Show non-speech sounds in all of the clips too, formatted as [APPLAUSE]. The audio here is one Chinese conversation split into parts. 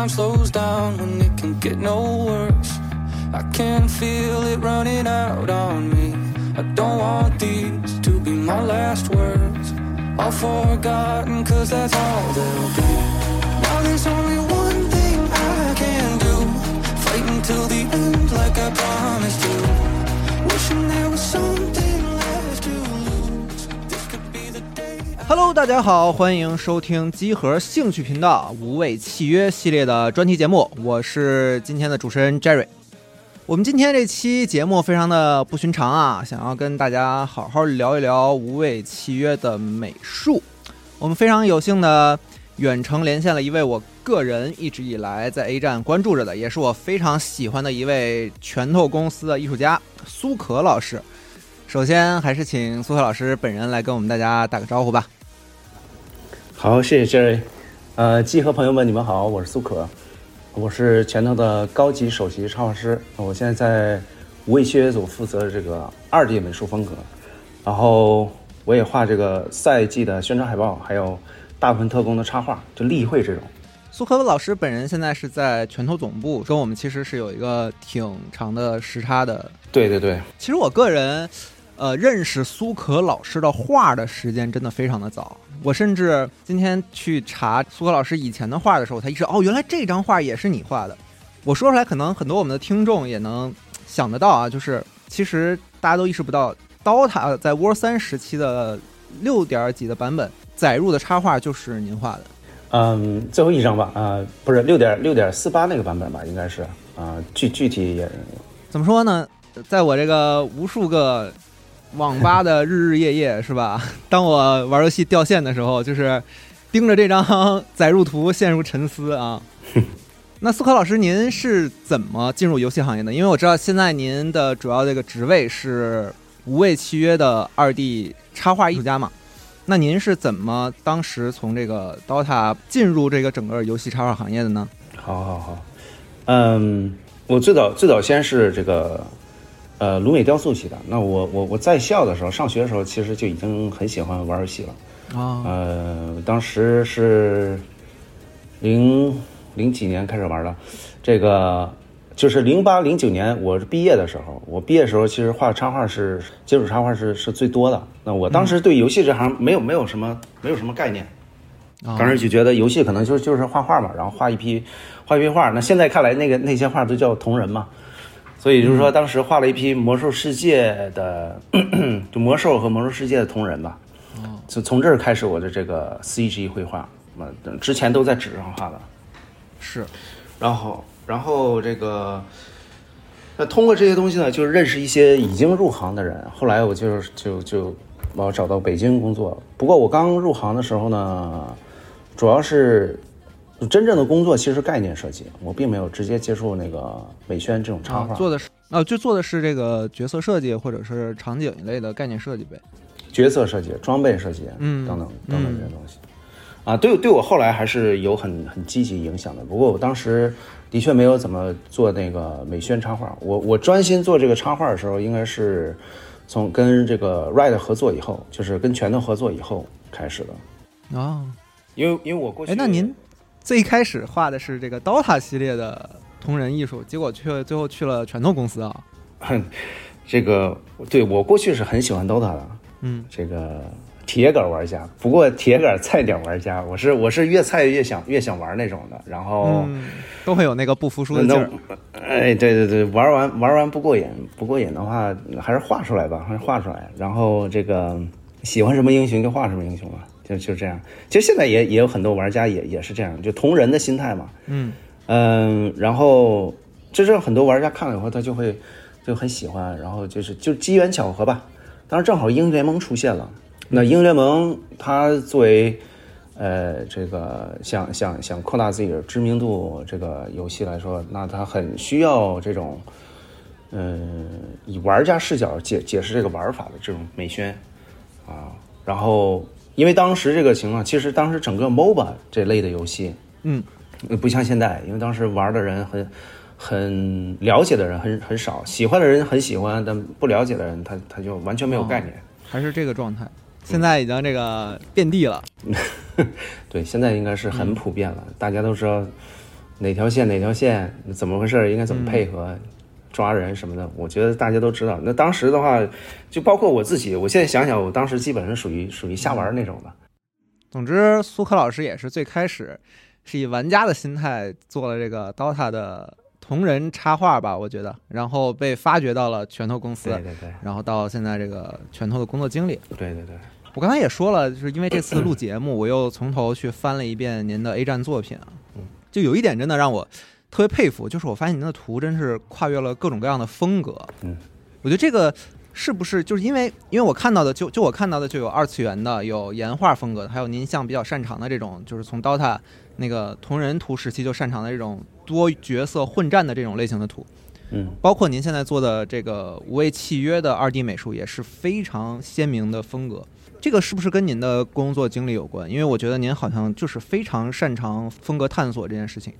time slows down when it can get no worse. I can feel it running out on me. I don't want these to be my last words. All forgotten, cause that's all they'll be. Now there's only one thing I can do. Fight until the end, like I promised you. Wishing there was something Hello，大家好，欢迎收听集合兴趣频道《无畏契约》系列的专题节目，我是今天的主持人 Jerry。我们今天这期节目非常的不寻常啊，想要跟大家好好聊一聊《无畏契约》的美术。我们非常有幸的远程连线了一位我个人一直以来在 A 站关注着的，也是我非常喜欢的一位拳头公司的艺术家苏可老师。首先，还是请苏可老师本人来跟我们大家打个招呼吧。好，谢谢 Jerry。呃，季和朋友们，你们好，我是苏可，我是拳头的高级首席插画师，我现在在无畏契约组负责这个二 D 美术风格，然后我也画这个赛季的宣传海报，还有大部分特工的插画，就例会这种。苏可老师本人现在是在拳头总部，跟我们其实是有一个挺长的时差的。对对对，其实我个人，呃，认识苏可老师的画的时间真的非常的早。我甚至今天去查苏格老师以前的画的时候，我才意识到，哦，原来这张画也是你画的。我说出来，可能很多我们的听众也能想得到啊，就是其实大家都意识不到，DOTA 在 War 三时期的六点几的版本载入的插画就是您画的。嗯，最后一张吧，啊、不是六点六点四八那个版本吧，应该是啊、具具体也怎么说呢？在我这个无数个网吧的日日夜夜，[LAUGHS] 是吧？当我玩游戏掉线的时候，就是盯着这张 [LAUGHS] 载入图陷入沉思啊。[LAUGHS] 那苏科老师，您是怎么进入游戏行业的？因为我知道现在您的主要这个职位是无畏契约的二 D 插画艺术家嘛？那您是怎么当时从这个 DOTA 进入这个整个游戏插画行业的呢？好好好，嗯，我最早最早先是这个呃鲁美雕塑系的。那我我我在校的时候，上学的时候，其实就已经很喜欢玩游戏了。啊，呃，当时是零零几年开始玩的，这个就是零八零九年我毕业的时候，我毕业的时候其实画插画是接触插画是是最多的。那我当时对游戏这行没有没有什么没有什么概念。啊当时就觉得游戏可能就就是画画嘛，然后画一批画一批画。那现在看来，那个那些画都叫同人嘛，所以就是说当时画了一批魔兽世界的，[CLEARS THROAT] 就魔兽和魔兽世界的同人吧。就从这儿开始我的这个 CG 绘画，嘛，之前都在纸上画的。是然后，然后这个，那通过这些东西呢，就是认识一些已经入行的人。后来我就就就我找到北京工作。不过我刚入行的时候呢，主要是真正的工作其实是概念设计，我并没有直接接触那个美宣这种插画。啊，做的是啊，就做的是这个角色设计或者是场景一类的概念设计呗。角色设计、装备设计，嗯等等等等这些东西，啊，对对我后来还是有很很积极影响的。不过我当时的确没有怎么做那个美宣插画，我我专心做这个插画的时候，应该是从跟这个 Red 合作以后，就是跟拳头合作以后开始的。啊，因为因为我过去，哎，那您最一开始画的是这个 DOTA 系列的同人艺术，结果却最后去了拳头公司啊。[LAUGHS] 这个对我过去是很喜欢 DOTA 的，嗯，这个铁杆玩家，不过铁杆菜点玩家，我是我是越菜越想越想玩那种的，然后。嗯，都会有那个不服输的劲儿。那哎，对对对，玩完玩完不过瘾，不过瘾的话还是画出来吧，还是画出来。然后这个喜欢什么英雄就画什么英雄吧，就就这样。其实现在也也有很多玩家也也是这样，就同人的心态嘛。嗯嗯，然后就是很多玩家看了以后，他就会就很喜欢，然后就是就机缘巧合吧。当时正好英雄联盟出现了，那英雄联盟它作为呃这个想想想扩大自己的知名度这个游戏来说，那它很需要这种嗯以玩家视角解解释这个玩法的这种美宣啊。然后因为当时这个情况，其实当时整个 MOBA 这类的游戏。嗯呃不像现在，因为当时玩的人很很了解的人很很少，喜欢的人很喜欢，但不了解的人他他就完全没有概念。还是这个状态。现在已经这个遍地了。[LAUGHS] 对，现在应该是很普遍了，大家都知道，哪条线哪条线怎么回事，应该怎么配合。抓人什么的，我觉得大家都知道。那当时的话，就包括我自己，我现在想想，我当时基本上属于属于瞎玩那种的。总之，苏克老师也是最开始是以玩家的心态做了这个 DOTA 的同人插画吧，我觉得，然后被发掘到了拳头公司，对对对，然后到现在这个拳头的工作经历。对对对，我刚才也说了，就是因为这次录节目，我又从头去翻了一遍您的 A 站作品啊，就有一点真的让我。特别佩服，就是我发现您的图真是跨越了各种各样的风格。嗯，我觉得这个是不是就是因为，因为我看到的就就我看到的就有二次元的，有岩画风格的，还有您像比较擅长的这种，就是从 DOTA 那个同人图时期就擅长的这种多角色混战的这种类型的图。嗯，包括您现在做的这个无畏契约的二 D 美术也是非常鲜明的风格。这个是不是跟您的工作经历有关？因为我觉得您好像就是非常擅长风格探索这件事情。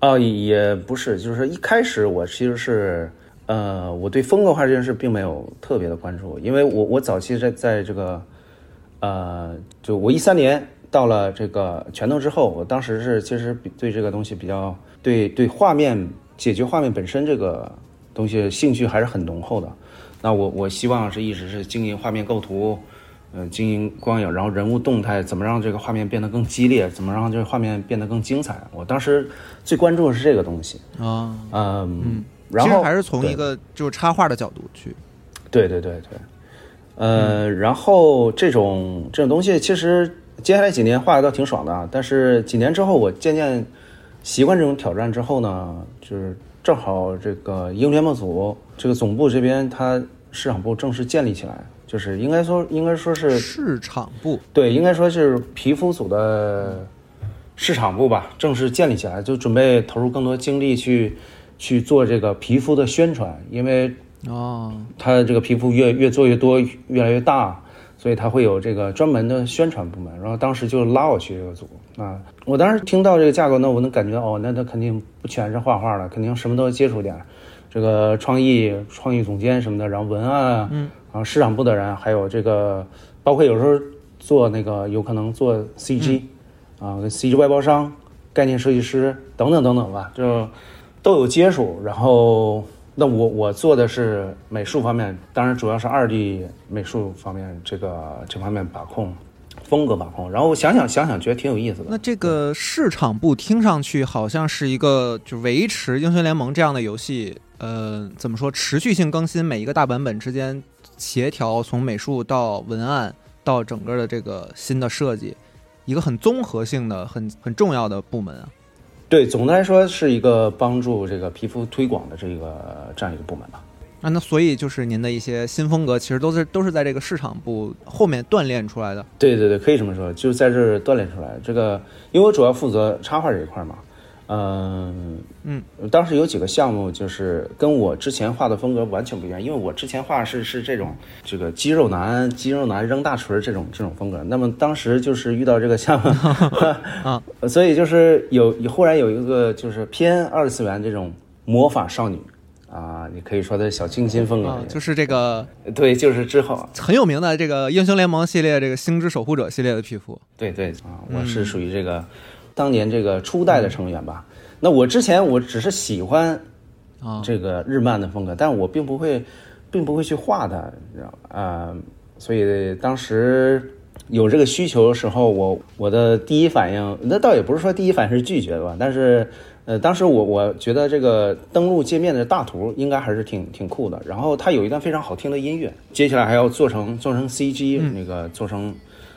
哦，也不是，就是一开始我其实是，呃，我对风格化这件事并没有特别的关注，因为我我早期在在这个，呃，就我一三年到了这个拳头之后，我当时是其实对这个东西比较对对画面解决画面本身这个东西兴趣还是很浓厚的，那我我希望是一直是经营画面构图。嗯，经营光影，然后人物动态，怎么让这个画面变得更激烈？怎么让这个画面变得更精彩？我当时最关注的是这个东西啊，嗯，然后还是从一个就是插画的角度去，对对对对，呃，然后这种这种东西，其实接下来几年画的倒挺爽的，但是几年之后，我渐渐习惯这种挑战之后呢，就是正好这个英联盟组这个总部这边，它市场部正式建立起来。就是应该说，应该说是市场部，对，应该说是皮肤组的市场部吧，正式建立起来，就准备投入更多精力去去做这个皮肤的宣传，因为哦，它这个皮肤越越做越多，越来越大，所以它会有这个专门的宣传部门。然后当时就拉我去这个组啊，我当时听到这个架构，呢我能感觉哦，那他肯定不全是画画的，肯定什么都要接触点，这个创意创意总监什么的，然后文案，嗯。啊，市场部的人，还有这个，包括有时候做那个，有可能做 CG，啊，跟 CG 外包商、概念设计师等等等等吧，就都有接触。然后，那我我做的是美术方面，当然主要是二 D 美术方面，这个这方面把控，风格把控。然后我想想想想，觉得挺有意思的。那这个市场部听上去好像是一个就维持英雄联盟这样的游戏，呃，怎么说持续性更新，每一个大版本之间。协调从美术到文案到整个的这个新的设计，一个很综合性的、很很重要的部门啊。对，总的来说是一个帮助这个皮肤推广的这个这样一个部门吧。啊，那所以就是您的一些新风格，其实都是都是在这个市场部后面锻炼出来的。对对对，可以这么说，就是在这儿锻炼出来。这个，因为我主要负责插画这一块嘛。嗯。嗯，当时有几个项目，就是跟我之前画的风格完全不一样，因为我之前画是是这种这个肌肉男、肌肉男扔大锤这种这种风格。那么当时就是遇到这个项目 [LAUGHS] 啊，[LAUGHS] 所以就是有忽然有一个就是偏二次元这种魔法少女啊，你可以说的小清新风格，就是这个对，就是之后。很有名的这个英雄联盟系列这个星之守护者系列的皮肤，对对啊，我是属于这个。当年这个初代的成员吧，那我之前我只是喜欢啊。这个日漫的风格，但我并不会，并不会去画它，你知道啊，所以当时有这个需求的时候，我我的第一反应，那倒也不是说第一反应是拒绝的吧，但是呃，当时我我觉得这个登录界面的大图应该还是挺挺酷的，然后它有一段非常好听的音乐，接下来还要做成做成 CG 那个做成。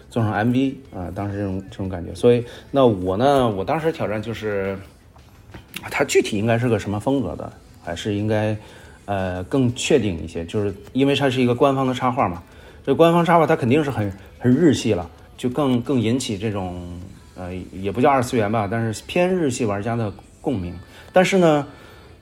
做成 MV 啊，当时这种这种感觉，所以那我呢，我当时挑战就是，它具体应该是个什么风格的，还是应该呃更确定一些，就是因为它是一个官方的插画嘛，这官方插画它肯定是很很日系了，就更更引起这种呃也不叫二次元吧，但是偏日系玩家的共鸣。但是呢，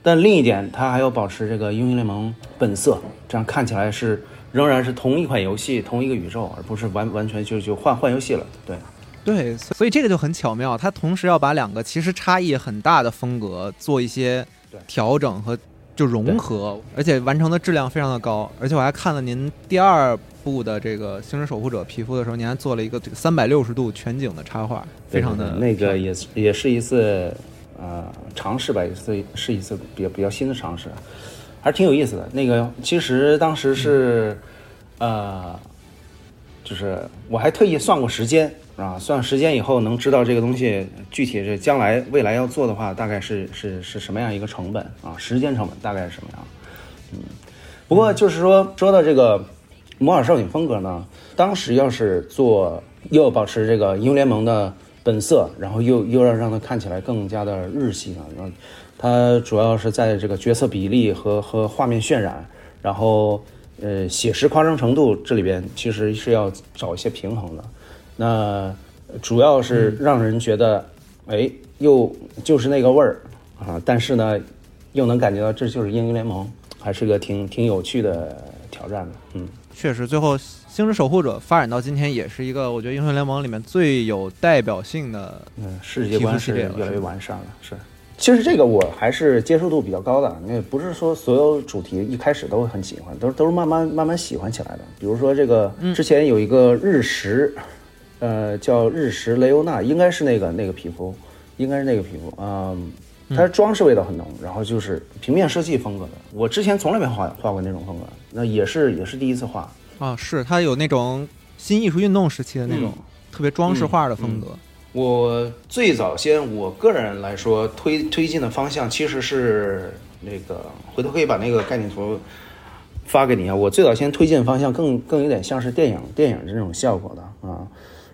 但另一点，它还要保持这个英雄联盟本色，这样看起来是。仍然是同一款游戏，同一个宇宙，而不是完完全就就换换游戏了。对，对，所以这个就很巧妙，它同时要把两个其实差异很大的风格做一些调整和就融合，而且完成的质量非常的高。而且我还看了您第二部的这个《星之守护者》皮肤的时候，您还做了一个这个三百六十度全景的插画，非常的那个也也是一次呃尝试吧，也是是一次比较比较新的尝试，还是挺有意思的。那个其实当时是，呃，就是我还特意算过时间啊，算时间以后能知道这个东西具体是将来未来要做的话，大概是是是什么样一个成本啊，时间成本大概是什么样？嗯，不过就是说说到这个摩尔少女风格呢，当时要是做又保持这个英雄联盟的本色，然后又又要让它看起来更加的日系呢，然后它主要是在这个角色比例和和画面渲染，然后呃写实夸张程度这里边其实是要找一些平衡的。那主要是让人觉得，哎，又就是那个味儿啊，但是呢，又能感觉到这就是英雄联盟，还是个挺挺有趣的挑战的，嗯。确实，最后《星之守护者》发展到今天，也是一个我觉得英雄联盟里面最有代表性的嗯，世界观系列越来越完善了。是，其实这个我还是接受度比较高的，那不是说所有主题一开始都很喜欢，都是都是慢慢慢慢喜欢起来的。比如说这个之前有一个日食，呃，叫日食雷欧娜，应该是那个那个皮肤，应该是那个皮肤，嗯。它装饰味道很浓，然后就是平面设计风格的。我之前从来没画画过那种风格，那也是也是第一次画。啊，是它有那种新艺术运动时期的那种、嗯特别装饰画的风格。我最早先，我个人来说推推进的方向其实是那个，回头可以把那个概念图发给你啊。我最早先推进的方向更更有点像是电影电影这种效果的啊，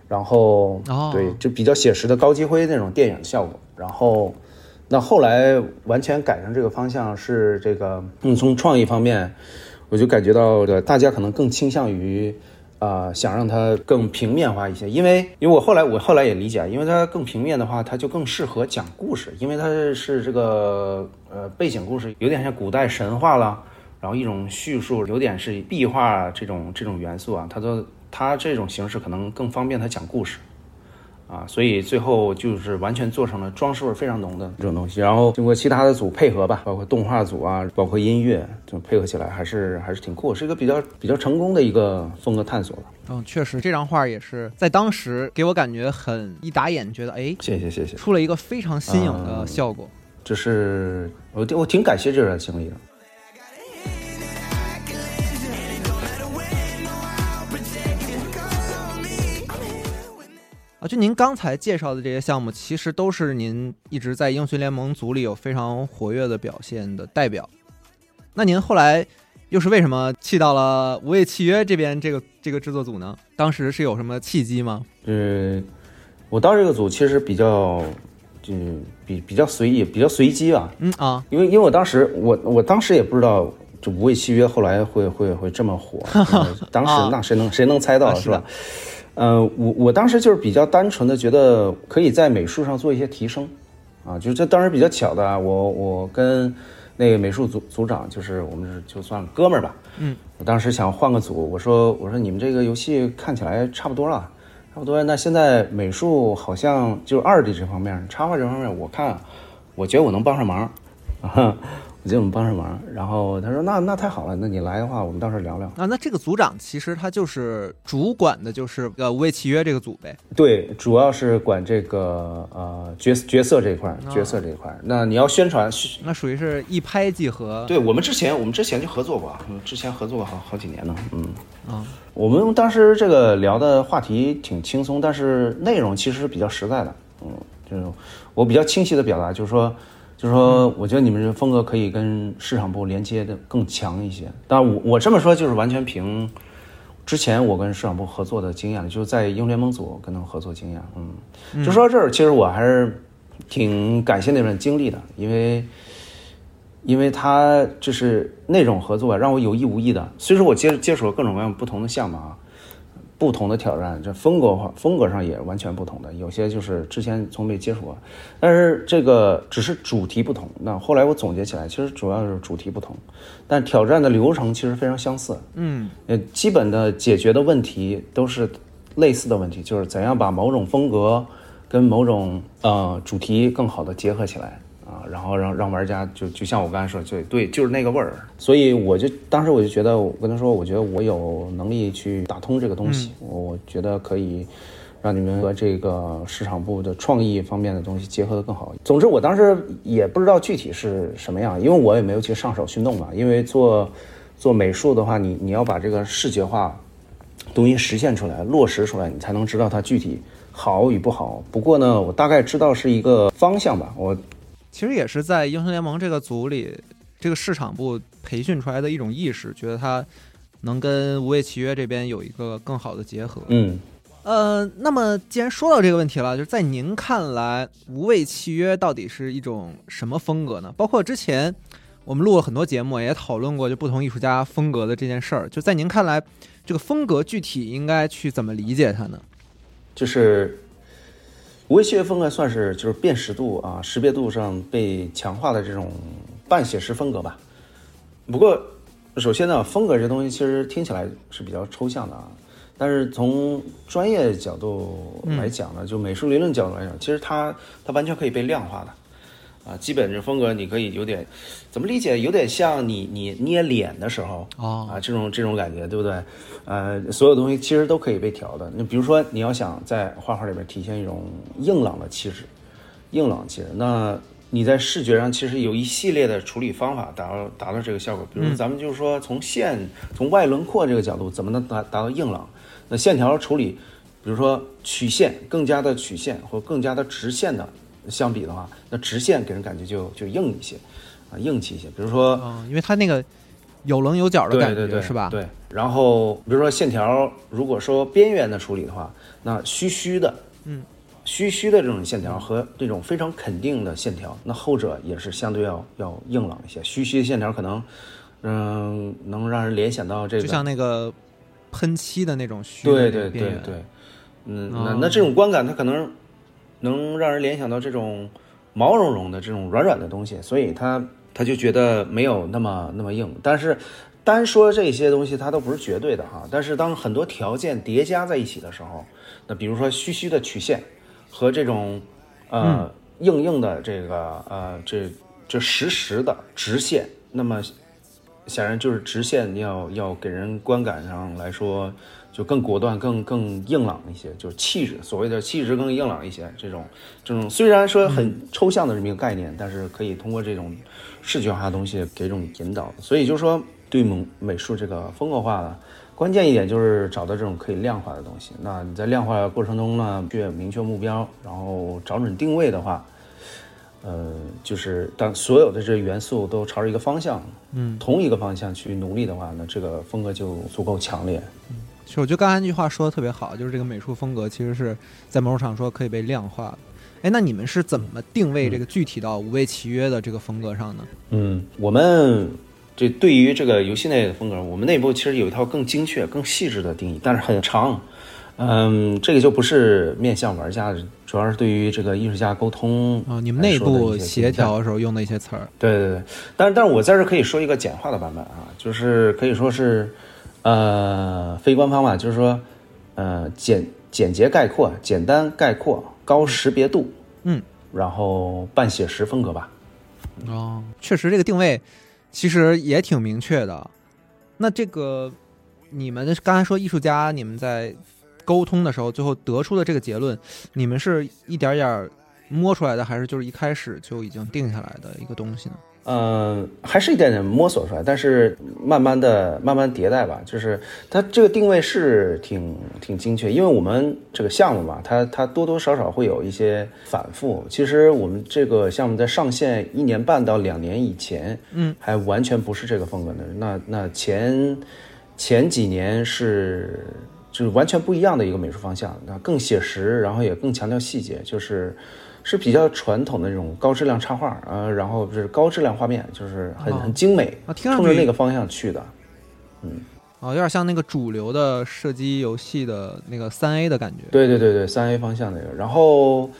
然后、哦对，就比较写实的高级灰那种电影效果。然后那后来完全改成这个方向是这个，嗯，从创意方面，我就感觉到的大家可能更倾向于。啊、想让它更平面化一些，因为因为我后来我后来也理解，因为它更平面的话，它就更适合讲故事，因为它是这个呃背景故事，有点像古代神话了，然后一种叙述，有点是壁画这种这种元素啊，它都它这种形式可能更方便它讲故事。啊，所以最后就是完全做成了装饰味非常浓的这种东西，然后经过其他的组配合吧，包括动画组啊，包括音乐，就配合起来还是还是挺酷，是一个比较比较成功的一个风格探索了。嗯，确实，这张画也是在当时给我感觉很一打眼，觉得哎，谢谢谢谢，出了一个非常新颖的嗯效果。这是我我挺感谢这段经历的。啊，就您刚才介绍的这些项目，其实都是您一直在英雄联盟组里有非常活跃的表现的代表。那您后来又是为什么去到了无畏契约这边这个这个制作组呢？当时是有什么契机吗？呃，我到这个组其实比较就比比较随意，比较随机吧，嗯啊，因为因为我当时我我当时也不知道这无畏契约后来会会会这么火，呃 [LAUGHS] 当时那谁能谁能猜到是吧？呃，我我当时就是比较单纯的觉得可以在美术上做一些提升，啊，就是这当时比较巧的啊，我我跟那个美术组组长就是我们是就算哥们儿吧，嗯，我当时想换个组，我说我说你们这个游戏看起来差不多了，差不多，那现在美术好像就二 D 这方面，插画这方面，我看我觉得我能帮上忙，啊，[LAUGHS] 我觉得我们帮上忙。然后他说那那太好了，那你来的话，我们到时候聊聊。啊，那这个组长其实他就是主管的，就是呃无畏契约这个组呗。对，主要是管这个呃角角色这一块，角色这一块。那你要宣传，那属于是一拍即合。对我们之前我们之前就合作过，嗯之前合作过好好几年呢，嗯。啊，我们当时这个聊的话题挺轻松，但是内容其实是比较实在的。嗯，就是我比较清晰的表达，就是说，就是说，我觉得你们这风格可以跟市场部连接的更强一些。当然我，我这么说就是完全凭之前我跟市场部合作的经验，就是在英雄联盟组跟他们合作经验。嗯，就说到这儿，其实我还是挺感谢那段经历的，因为。因为他就是那种合作，让我有意无意的。虽说我接接触了各种各样不同的项目啊，不同的挑战，这风格化风格上也完全不同的，有些就是之前从没接触过，但是这个只是主题不同。那后来我总结起来，其实主要是主题不同，但挑战的流程其实非常相似。嗯，呃，基本的解决的问题都是类似的问题，就是怎样把某种风格跟某种呃主题更好的结合起来啊，然后让让玩家就就像我刚才说，就对，就是那个味儿。所以我就当时我就觉得，我跟他说，我觉得我有能力去打通这个东西，我我觉得可以让你们和这个市场部的创意方面的东西结合的更好。总之，我当时也不知道具体是什么样，因为我也没有去上手去弄嘛。因为做做美术的话，你你要把这个视觉化东西实现出来、落实出来，你才能知道它具体好与不好。不过呢，我大概知道是一个方向吧。我其实也是在英雄联盟这个组里，这个市场部培训出来的一种意识，觉得它能跟无畏契约这边有一个更好的结合。嗯。呃，那么既然说到这个问题了，就是在您看来，无畏契约到底是一种什么风格呢？包括之前我们录了很多节目，也讨论过就不同艺术家风格的这件事儿。就在您看来，这个风格具体应该去怎么理解它呢？就是无畏契约风格算是就是辨识度啊、识别度上被强化的这种半写实风格吧。不过，首先呢，风格这东西其实听起来是比较抽象的啊。但是从专业角度来讲呢，就美术理论角度来讲，其实它它完全可以被量化的，啊，基本这风格你可以有点怎么理解？有点像你你捏脸的时候啊，这种这种感觉，对不对？呃，所有东西其实都可以被调的。你比如说你要想在画画里面体现一种硬朗的气质，硬朗气质，那你在视觉上其实有一系列的处理方法达到达到这个效果。比如咱们就是说从线从外轮廓这个角度，怎么能达达到硬朗？那线条处理，比如说曲线更加的曲线或更加的直线的相比的话，那直线给人感觉就就硬一些，啊，硬气一些。比如说，因为它那个有棱有角的感觉，是吧？对。然后比如说线条，如果说边缘的处理的话，那虚虚的，嗯，虚虚的这种线条和这种非常肯定的线条，那后者也是相对要要硬朗一些。虚虚的线条可能，嗯，能让人联想到这个，就像那个。喷漆的那种虚对对对对，嗯，那那这种观感，它可能能让人联想到这种毛茸茸的这种软软的东西，所以他他就觉得没有那么那么硬。但是单说这些东西，它都不是绝对的哈。但是当很多条件叠加在一起的时候，那比如说虚虚的曲线和这种呃硬硬的这个呃这这实实的直线，那么。显然就是直线要要给人观感上来说就更果断、更更硬朗一些，就是气质，所谓的气质更硬朗一些。这种这种虽然说很抽象的这么一个概念，但是可以通过这种视觉化的东西给一种引导。所以就是说，对美美术这个风格化的关键一点就是找到这种可以量化的东西。那你在量化过程中呢，去明确目标，然后找准定位的话。呃，就是当所有的这元素都朝着一个方向，嗯，同一个方向去努力的话，那这个风格就足够强烈。嗯，其实我觉得刚才那句话说的特别好，就是这个美术风格其实是在某种上说可以被量化的。哎，那你们是怎么定位这个具体到无畏契约的这个风格上呢？嗯，我们这对于这个游戏内的风格，我们内部其实有一套更精确、更细致的定义，但是很长。嗯，这个就不是面向玩家的，主要是对于这个艺术家沟通啊，你们内部协调的时候用的一些词儿。对对对，但是但是我在这可以说一个简化的版本啊，就是可以说是，呃，非官方吧，就是说，呃，简简洁概括、简单概括、高识别度，嗯，然后半写实风格吧。哦，确实这个定位其实也挺明确的。那这个你们刚才说艺术家，你们在。沟通的时候，最后得出的这个结论，你们是一点点摸出来的，还是就是一开始就已经定下来的一个东西呢？嗯，还是一点点摸索出来，但是慢慢的、慢慢迭代吧。就是它这个定位是挺挺精确，因为我们这个项目嘛，它它多多少少会有一些反复。其实我们这个项目在上线一年半到两年以前，嗯，还完全不是这个风格的。那那前前几年是。就是完全不一样的一个美术方向，那更写实，然后也更强调细节，就是是比较传统的那种高质量插画，呃，然后是高质量画面，就是很很精美，冲着那个方向去的，嗯，哦，有点像那个主流的射击游戏的那个三 A 的感觉，对对对对，三 A 方向那个。然后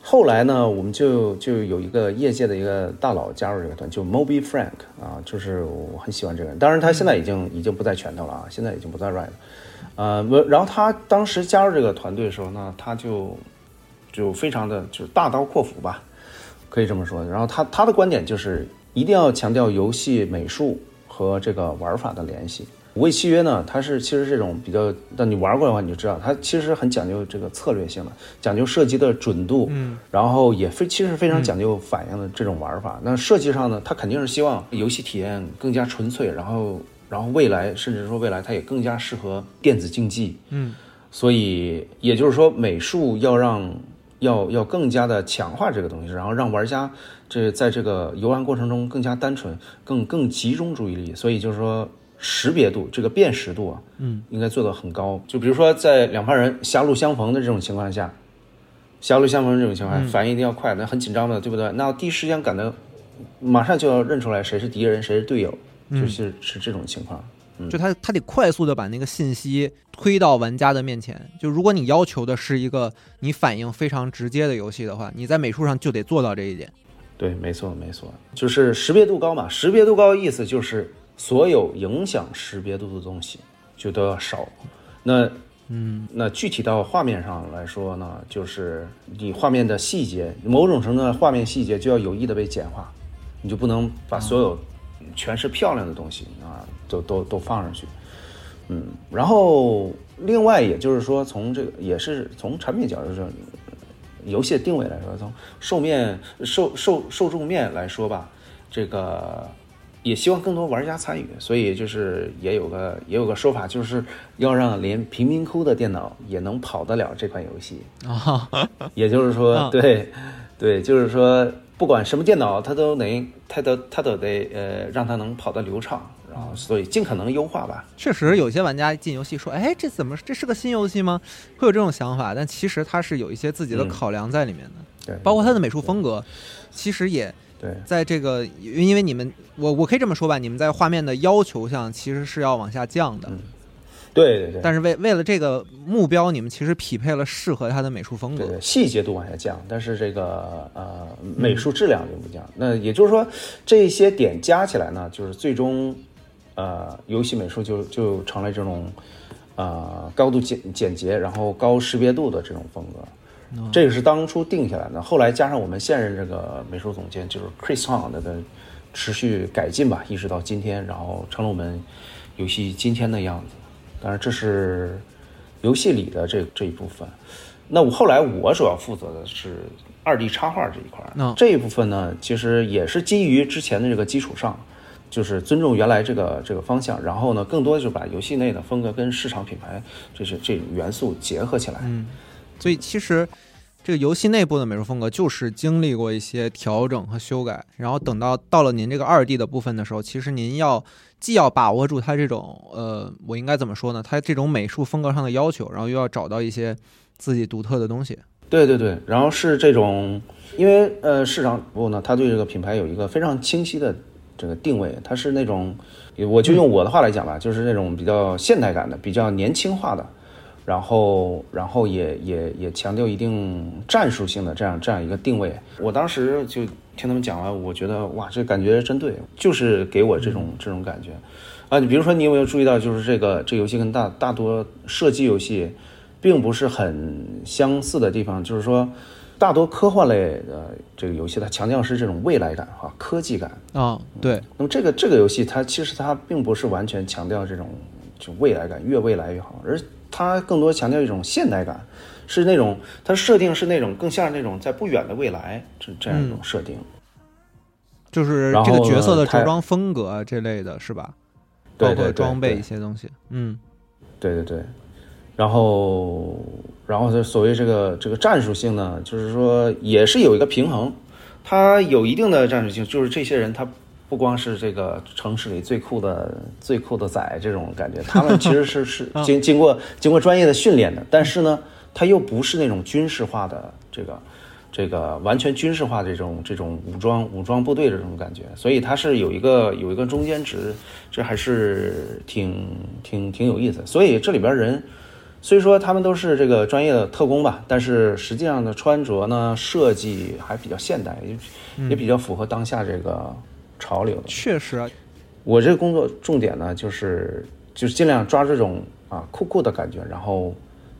后来呢，我们就就有一个业界的一个大佬加入这个团，就 Moby Frank 啊，就是我很喜欢这个人，当然他现在已经已经不在拳头了啊，现在已经不在 Red。呃，然后他当时加入这个团队的时候呢，他就就非常的就是大刀阔斧吧，可以这么说。然后他他的观点就是一定要强调游戏美术和这个玩法的联系。五位契约呢，它是其实这种比较，但你玩过的话你就知道，它其实很讲究这个策略性的，讲究射击的准度，嗯，然后也非其实非常讲究反应的这种玩法。那设计上呢，它肯定是希望游戏体验更加纯粹，然后然后未来甚至说未来它也更加适合电子竞技，嗯，所以也就是说美术要让要要更加的强化这个东西，然后让玩家这在这个游玩过程中更加单纯，更更集中注意力。所以就是说识别度这个辨识度啊，嗯，应该做到很高。就比如说在两派人狭路相逢的这种情况下，狭路相逢这种情况下，反应一定要快，那很紧张的，对不对？那第一时间赶到马上就要认出来谁是敌人，谁是队友，就是是这种情况。就他他得快速的把那个信息推到玩家的面前。就如果你要求的是一个你反应非常直接的游戏的话，你在美术上就得做到这一点。对，没错，没错，就是识别度高嘛。识别度高的意思就是所有影响识别度的东西就都要少。那，嗯，那具体到画面上来说呢，就是你画面的细节，某种程度的画面细节就要有意的被简化，你就不能把所有全是漂亮的东西啊，都都都放上去。嗯，然后另外也就是说，从这个也是从产品角度上。游戏的定位来说，从受面受受受众面来说吧，这个也希望更多玩家参与，所以就是也有个也有个说法，就是要让连贫民窟的电脑也能跑得了这款游戏啊。也就是说，对对，就是说不管什么电脑，它都能它都它都得呃让它能跑得流畅。然后，所以尽可能优化吧。确实，有些玩家进游戏说：“哎，这怎么这是个新游戏吗？”会有这种想法，但其实它是有一些自己的考量在里面的。对，包括它的美术风格，其实也对，在这个因为你们，我我可以这么说吧，你们在画面的要求上其实是要往下降的。对对对。但是为为了这个目标，你们其实匹配了适合它的美术风格。对，细节度往下降，但是这个呃美术质量并不降。那也就是说，这些点加起来呢，就是最终。呃，游戏美术就就成了这种，呃，高度简简洁，然后高识别度的这种风格，这个是当初定下来的。后来加上我们现任这个美术总监就是 Chris Hong 的持续改进吧，一直到今天，然后成了我们游戏今天的样子。当然，这是游戏里的这这一部分。那我后来我主要负责的是二 D 插画这一块，这一部分呢，其实也是基于之前的这个基础上。就是尊重原来这个这个方向，然后呢，更多的就把游戏内的风格跟市场品牌这是这种元素结合起来。嗯，所以其实这个游戏内部的美术风格就是经历过一些调整和修改，然后等到到了您这个二 D 的部分的时候，其实您要既要把握住它这种呃，我应该怎么说呢？它这种美术风格上的要求，然后又要找到一些自己独特的东西。对对对，然后是这种，因为呃，市场部呢，他对这个品牌有一个非常清晰的。这个定位，它是那种，我就用我的话来讲吧，就是那种比较现代感的、比较年轻化的，然后，然后也也也强调一定战术性的这样这样一个定位。我当时就听他们讲了，我觉得哇，这感觉真对，就是给我这种这种感觉啊。你比如说，你有没有注意到，就是这个这游戏跟大大多射击游戏并不是很相似的地方，就是说。大多科幻类的这个游戏，它强调是这种未来感哈，科技感啊。对。那么这个这个游戏，它其实它并不是完全强调这种就未来感，越未来越好，而它更多强调一种现代感，是那种它设定是那种更像那种在不远的未来这这样一种设定。就是这个角色的着装风格这类的是吧？包括装备一些东西。嗯，对对对。然后，然后所谓这个这个战术性呢，就是说也是有一个平衡，它有一定的战术性，就是这些人他不光是这个城市里最酷的最酷的仔这种感觉，他们其实是是 [LAUGHS] 经经过经过专业的训练的，但是呢，他又不是那种军事化的这个这个完全军事化的这种这种武装武装部队的这种感觉，所以它是有一个有一个中间值，这还是挺挺挺有意思，所以这里边人。虽说他们都是这个专业的特工吧，但是实际上的穿着呢，设计还比较现代，也也比较符合当下这个潮流。确实，啊，我这个工作重点呢，就是就是尽量抓这种啊酷酷的感觉，然后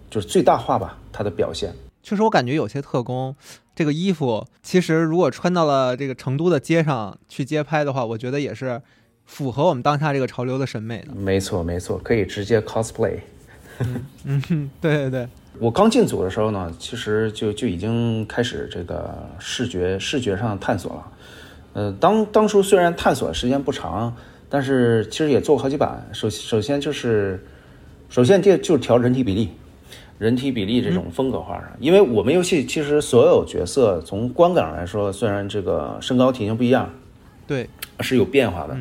就是最大化吧它的表现。确实，我感觉有些特工这个衣服，其实如果穿到了这个成都的街上去街拍的话，我觉得也是符合我们当下这个潮流的审美的。没错没错，可以直接 cosplay。嗯哼，对对对，我刚进组的时候呢，其实就就已经开始这个视觉视觉上探索了。呃，当当初虽然探索时间不长，但是其实也做过好几版。首首先就是，首先就就是调人体比例，人体比例这种风格化。上，因为我们游戏其实所有角色从观感上来说，虽然这个身高体型不一样，对，是有变化的，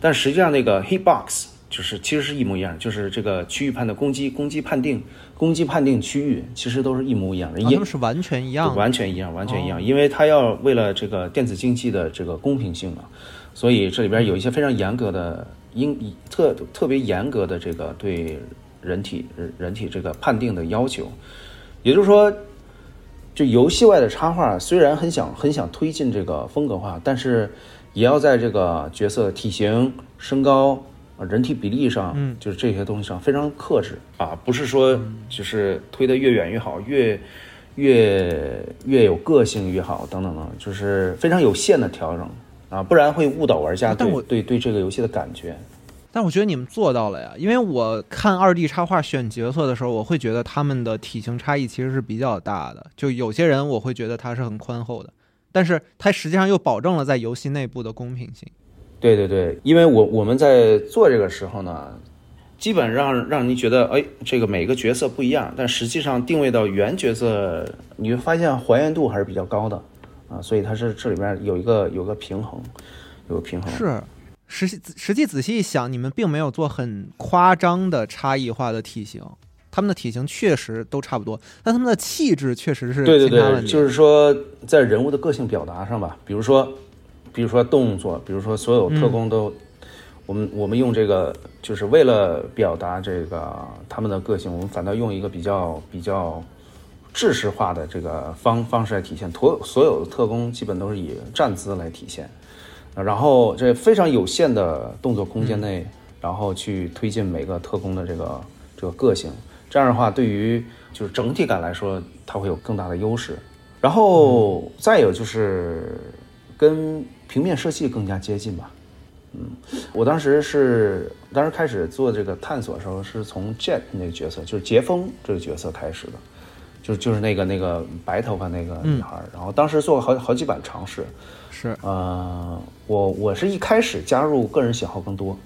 但实际上那个 hitbox 就是其实是一模一样，就是这个区域判的攻击、攻击判定、攻击判定区域，其实都是一模一样的，啊也他们是完全一样。完全一样，完全一样，因为它要为了这个电子竞技的这个公平性嘛，所以这里边有一些非常严格的应特特别严格的这个对人体人人体这个判定的要求，也就是说，就游戏外的插画虽然很想很想推进这个风格化，但是也要在这个角色体型、身高。呃人体比例上，嗯，就是这些东西上非常克制啊，不是说就是推得越远越好，越越越有个性越好，等等等，就是非常有限的调整啊，不然会误导玩家对对对这个游戏的感觉。但我觉得你们做到了呀，因为我看二 D 插画选角色的时候，我会觉得他们的体型差异其实是比较大的。就有些人我会觉得他是很宽厚的，但是他实际上又保证了在游戏内部的公平性。对对对，因为我我们在做这个时候呢，基本让让你觉得，哎，这个每个角色不一样，但实际上定位到原角色，你会发现还原度还是比较高的啊，所以它是这里面有一个有个平衡，有个平衡。是，实际实际仔细一想，你们并没有做很夸张的差异化的体型，他们的体型确实都差不多，但他们的气质确实是对对对。就是说在人物的个性表达上吧，比如说，比如说动作，比如说所有特工都，我们我们用这个，就是为了表达这个他们的个性，我们反倒用一个比较比较制式化的这个方方式来体现。所所有的特工基本都是以站姿来体现，呃然后这非常有限的动作空间内，然后去推进每个特工的这个这个个性。这样的话，对于就是整体感来说，它会有更大的优势。然后再有就是跟平面设计更加接近吧。嗯，我当时是当时开始做这个探索的时候，是从 Jet 那个角色，就是杰峰这个角色开始的，就就是那个那个白头发那个女孩。然后当时做了好好几版尝试，是呃，我我是一开始加入个人喜好更多，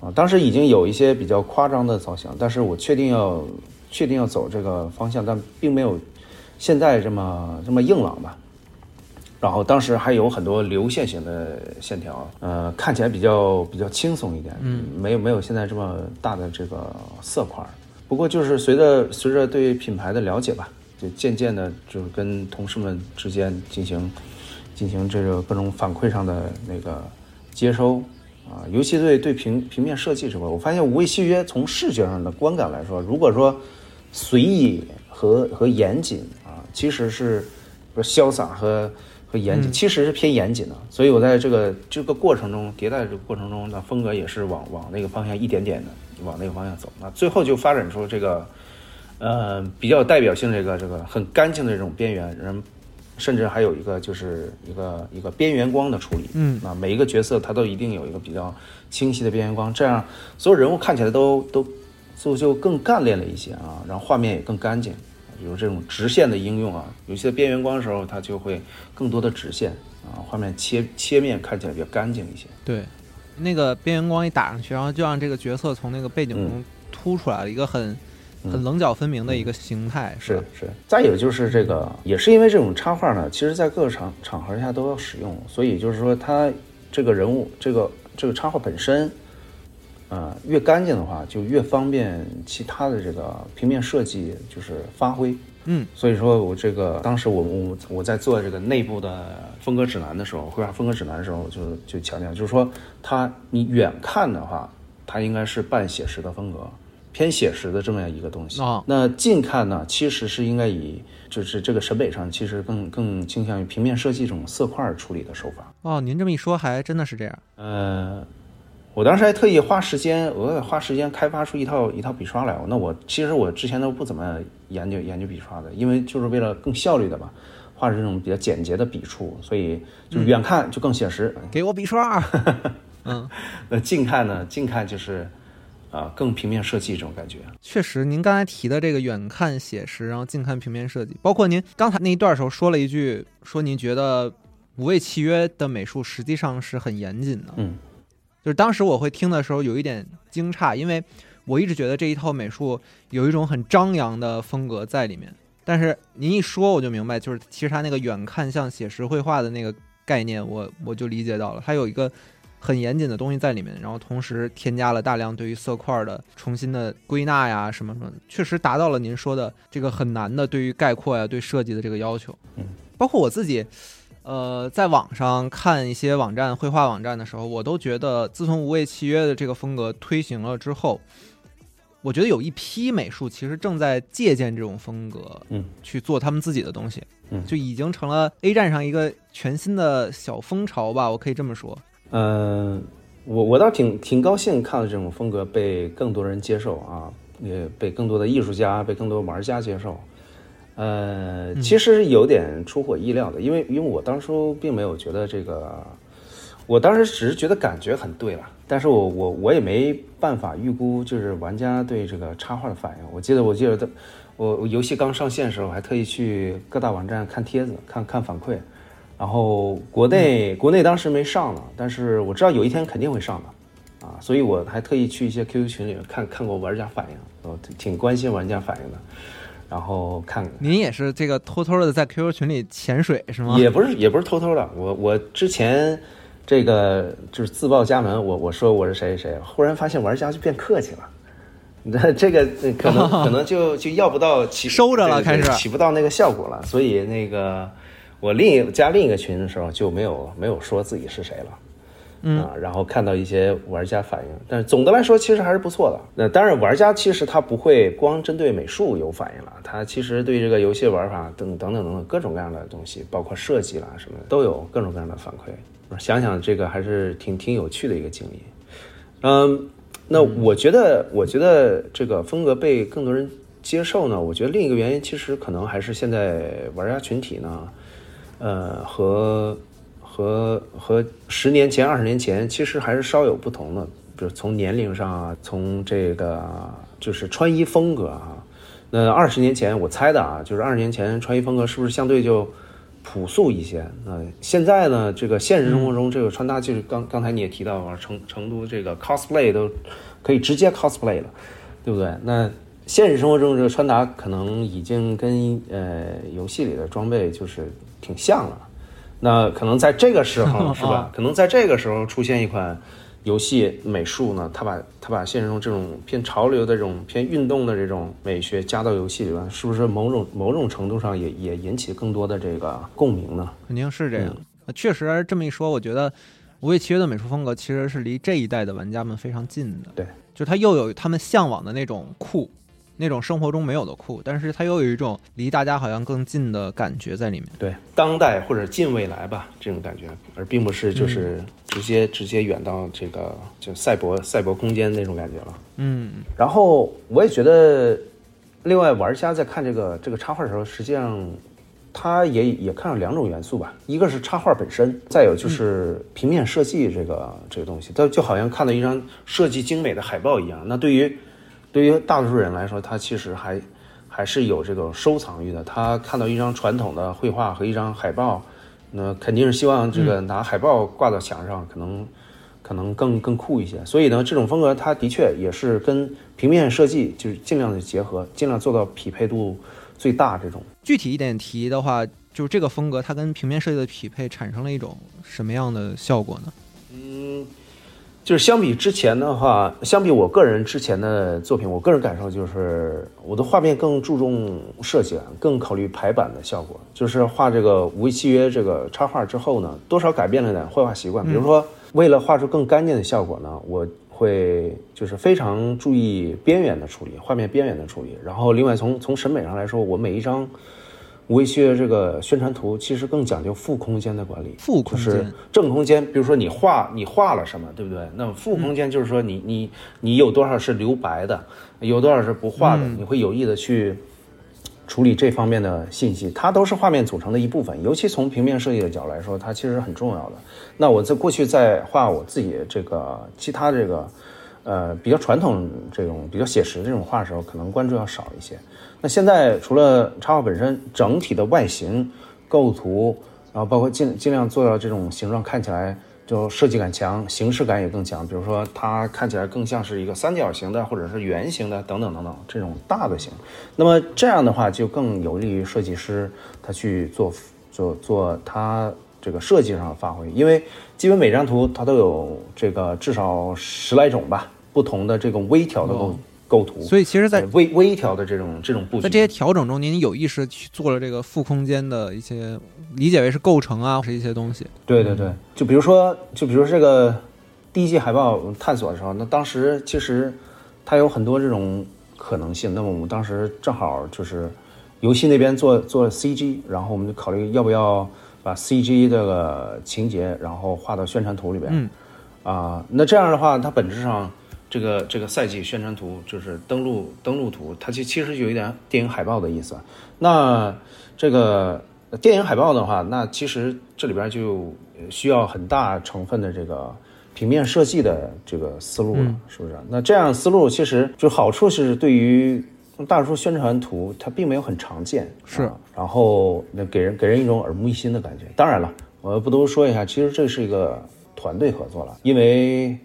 啊，当时已经有一些比较夸张的造型，但是我确定要确定要走这个方向，但并没有现在这么这么硬朗吧。然后当时还有很多流线型的线条，呃，看起来比较比较轻松一点，嗯，没有没有现在这么大的这个色块儿。不过就是随着随着对品牌的了解吧，就渐渐的就是跟同事们之间进行进行这个各种反馈上的那个接收啊，尤其对对平平面设计这块，我发现无畏契约从视觉上的观感来说，如果说随意和和严谨啊，其实是不是潇洒和和严谨，其实是偏严谨的。所以我在这个这个过程中迭代这个过程中，那风格也是往往那个方向一点点的往那个方向走。那最后就发展出这个呃比较有代表性这个这个很干净的这种边缘，人甚至还有一个就是一个一个边缘光的处理。嗯，啊，每一个角色它都一定有一个比较清晰的边缘光，这样所有人物看起来都都就就更干练了一些啊，然后画面也更干净。比如这种直线的应用啊，有些边缘光的时候，它就会更多的直线啊，画面切切面看起来比较干净一些。对，那个边缘光一打上去，然后就让这个角色从那个背景中嗯突出来了一个很、很棱角分明的一个形态，是吧？是，再有就是这个，也是因为这种插画呢，其实在各个场场合下都要使用，所以就是说它这个人物，这个这个插画本身，呃，越干净的话，就越方便其他的这个平面设计就是发挥。嗯，所以说我这个当时我我我在做这个内部的风格指南的时候，绘画风格指南的时候，就就强调，就是说它你远看的话，它应该是半写实的风格，偏写实的这么样一个东西。哦那近看呢，其实是应该以就是这个审美上，其实更更倾向于平面设计这种色块处理的手法。哦，您这么一说，还真的是这样。呃，我当时还特意花时间，额外花时间开发出一套一套笔刷来。那我其实我之前都不怎么研究研究笔刷的，因为就是为了更效率的吧，画这种比较简洁的笔触，所以就是远看就更写实。给我笔刷。[LAUGHS] 嗯，那近看呢，近看就是啊、更平面设计这种感觉。确实，您刚才提的这个远看写实，然后近看平面设计，包括您刚才那一段时候说了一句，说您觉得《无畏契约》的美术实际上是很严谨的。嗯，就是当时我会听的时候有一点惊诧，因为我一直觉得这一套美术有一种很张扬的风格在里面。但是您一说，我就明白，就是其实它那个远看像写实绘画的那个概念，我我就理解到了，它有一个很严谨的东西在里面，然后同时添加了大量对于色块的重新的归纳呀，什么什么，确实达到了您说的这个很难的对于概括呀、对设计的这个要求。嗯，包括我自己，呃，在网上看一些网站、绘画网站的时候，我都觉得自从无畏契约的这个风格推行了之后，我觉得有一批美术其实正在借鉴这种风格，嗯，去做他们自己的东西，嗯就已经成了 A 站上一个全新的小风潮吧，我可以这么说。嗯，我我倒挺挺高兴看到这种风格被更多人接受啊，也被更多的艺术家、被更多玩家接受。呃，其实是有点出乎我意料的，因为因为我当初并没有觉得这个，我当时只是觉得感觉很对了，但是我我我也没办法预估就是玩家对这个插画的反应。我记得我记得的，我我游戏刚上线的时候，还特意去各大网站看帖子，看看反馈。然后国内、国内当时没上呢，但是我知道有一天肯定会上的，啊，所以我还特意去一些 QQ 群里面看看过玩家反应，我挺关心玩家反应的，然后看您也是这个偷偷的在 QQ 群里潜水是吗？也不是也不是偷偷的，我我之前这个就是自报家门，我我说我是谁谁谁，忽然发现玩家就变客气了。那 [LAUGHS] 这个呃可能 [LAUGHS] 可能就就要不到起收着了开始起不到那个效果了，所以那个我另一加另一个群的时候就没有没有说自己是谁了。嗯啊，然后看到一些玩家反应，但是总的来说其实还是不错的。那当然，玩家其实他不会光针对美术有反应了，他其实对这个游戏玩法等等等等等各种各样的东西，包括设计啦什么的，都有各种各样的反馈。想想这个还是挺挺有趣的一个经历。嗯，那我觉得，我觉得这个风格被更多人接受呢，我觉得另一个原因其实可能还是现在玩家群体呢，呃，和和和十年前、二十年前其实还是稍有不同的，比如从年龄上啊，从这个就是穿衣风格啊。那二十年前我猜的啊，就是二十年前穿衣风格是不是相对就朴素一些？那现在呢，这个现实生活中这个穿搭，就是刚刚才你也提到啊，成成都这个 cosplay 都可以直接 cosplay 了，对不对？那现实生活中这个穿搭可能已经跟呃游戏里的装备就是挺像了。那可能在这个时候 [LAUGHS] 是吧？可能在这个时候出现一款游戏美术呢，它把它把现实中这种偏潮流的这种偏运动的这种美学加到游戏里边，是不是某种某种程度上也也引起更多的这个共鸣呢？肯定是这样。呃确实这么一说，我觉得《无畏契约》的美术风格其实是离这一代的玩家们非常近的。对，就它又有他们向往的那种酷，那种生活中没有的酷，但是它又有一种离大家好像更近的感觉在里面。对，当代或者近未来吧，这种感觉，而并不是就是直接、直接远到这个就赛博赛博空间那种感觉了。嗯，然后我也觉得，另外玩家在看这个这个插画的时候，实际上他也也看了两种元素吧，一个是插画本身，再有就是平面设计这个、这个东西，它就好像看到一张设计精美的海报一样。那对于对于大多数人来说，他其实还还是有这种收藏欲的。他看到一张传统的绘画和一张海报，那肯定是希望这个拿海报挂到墙上，可能可能更更酷一些。所以呢，这种风格它的确也是跟平面设计就是尽量的结合，尽量做到匹配度最大这种。具体一点提的话，就是这个风格它跟平面设计的匹配产生了一种什么样的效果呢？就是相比之前的话，相比我个人之前的作品，我个人感受就是我的画面更注重设计感，更考虑排版的效果。就是画这个无畏契约这个插画之后呢，多少改变了点绘画习惯。比如说，为了画出更干净的效果呢，我会就是非常注意边缘的处理，画面边缘的处理。然后另外从从审美上来说，我每一张无畏契约这个宣传图其实更讲究负空间的管理。负空间就是正空间，比如说你画你画了什么，对不对？那么负空间就是说你你你有多少是留白的，有多少是不画的，你会有意的去处理这方面的信息，它都是画面组成的一部分。尤其从平面设计的角度来说，它其实很重要的。那我在过去在画我自己这个其他这个，呃，比较传统这种比较写实这种画的时候，可能关注要少一些。那现在除了插画本身整体的外形、构图，然后包括尽尽量做到这种形状看起来。就设计感强，形式感也更强。比如说，它看起来更像是一个三角形的，或者是圆形的，等等等等这种大的形。那么这样的话，就更有利于设计师他去做做做他这个设计上的发挥。因为基本每张图它都有这个至少十来种吧，不同的这个微调的构构图。所以其实，在微微调的这种这种布局，在这些调整中，您有意识去做了这个负空间的一些。理解为是构成啊，是一些东西。对对对，就比如说，就比如说这个第一季海报探索的时候，那当时其实它有很多这种可能性。那么我们当时正好就是游戏那边做做 CG，然后我们就考虑要不要把 CG 这个情节然后画到宣传图里边。嗯。啊，那这样的话，它本质上这个这个赛季宣传图就是登录登录图，它其其实有一点电影海报的意思。那这个。电影海报的话，那其实这里边就需要很大成分的这个平面设计的这个思路了，是不是？那这样思路其实就好处是对于大多数宣传图它并没有很常见，是。然后那给人给人一种耳目一新的感觉。当然了，我不多说一下，其实这是一个团队合作了，因为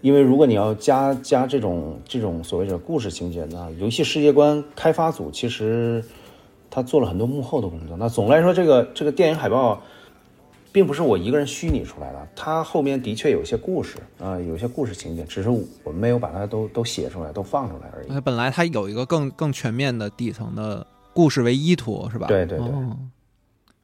因为如果你要加加这种这种所谓的故事情节呢，游戏世界观开发组其实。他做了很多幕后的工作。那总来说，这个这个电影海报，并不是我一个人虚拟出来的。它后面的确有一些故事啊，有一些故事情节，只是我们没有把它都都写出来，都放出来而已。它本来它有一个更更全面的底层的故事为依托，是吧？对对对。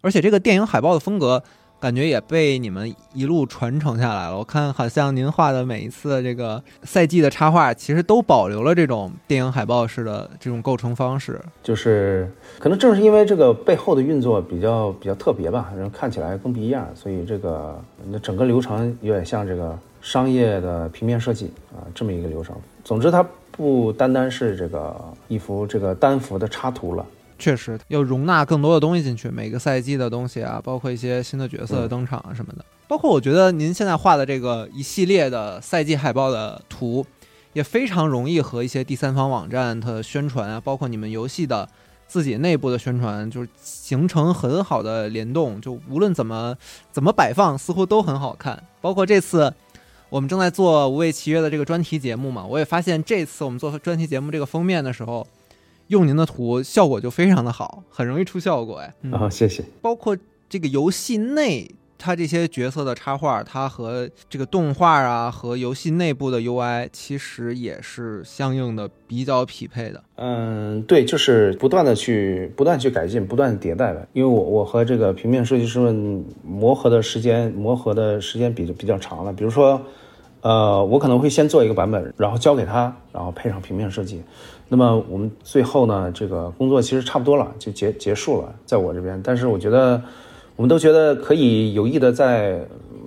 而且这个电影海报的风格。感觉也被你们一路传承下来了。我看好像您画的每一次这个赛季的插画，其实都保留了这种电影海报式的这种构成方式。就是可能正是因为这个背后的运作比较比较特别吧，然后看起来更不一样，所以这个那整个流程有点像这个商业的平面设计啊这么一个流程。总之，它不单单是这个一幅这个单幅的插图了。确实要容纳更多的东西进去，每个赛季的东西啊，包括一些新的角色的登场啊什么的。包括我觉得您现在画的这个一系列的赛季海报的图，也非常容易和一些第三方网站的宣传啊，包括你们游戏的自己内部的宣传，就是形成很好的联动。就无论怎么怎么摆放，似乎都很好看。包括这次我们正在做《无畏契约》的这个专题节目嘛，我也发现这次我们做专题节目这个封面的时候。用您的图效果就非常的好，很容易出效果哎。啊，谢谢。包括这个游戏内，它这些角色的插画，它和这个动画啊，和游戏内部的 UI，其实也是相应的比较匹配的。嗯，对，就是不断的去不断去改进，不断迭代的。因为我我和这个平面设计师们磨合的时间磨合的时间比比较长了。比如说，呃，我可能会先做一个版本，然后交给他，然后配上平面设计。那么我们最后呢，这个工作其实差不多了，就结结束了，在我这边。但是我觉得，我们都觉得可以有意的在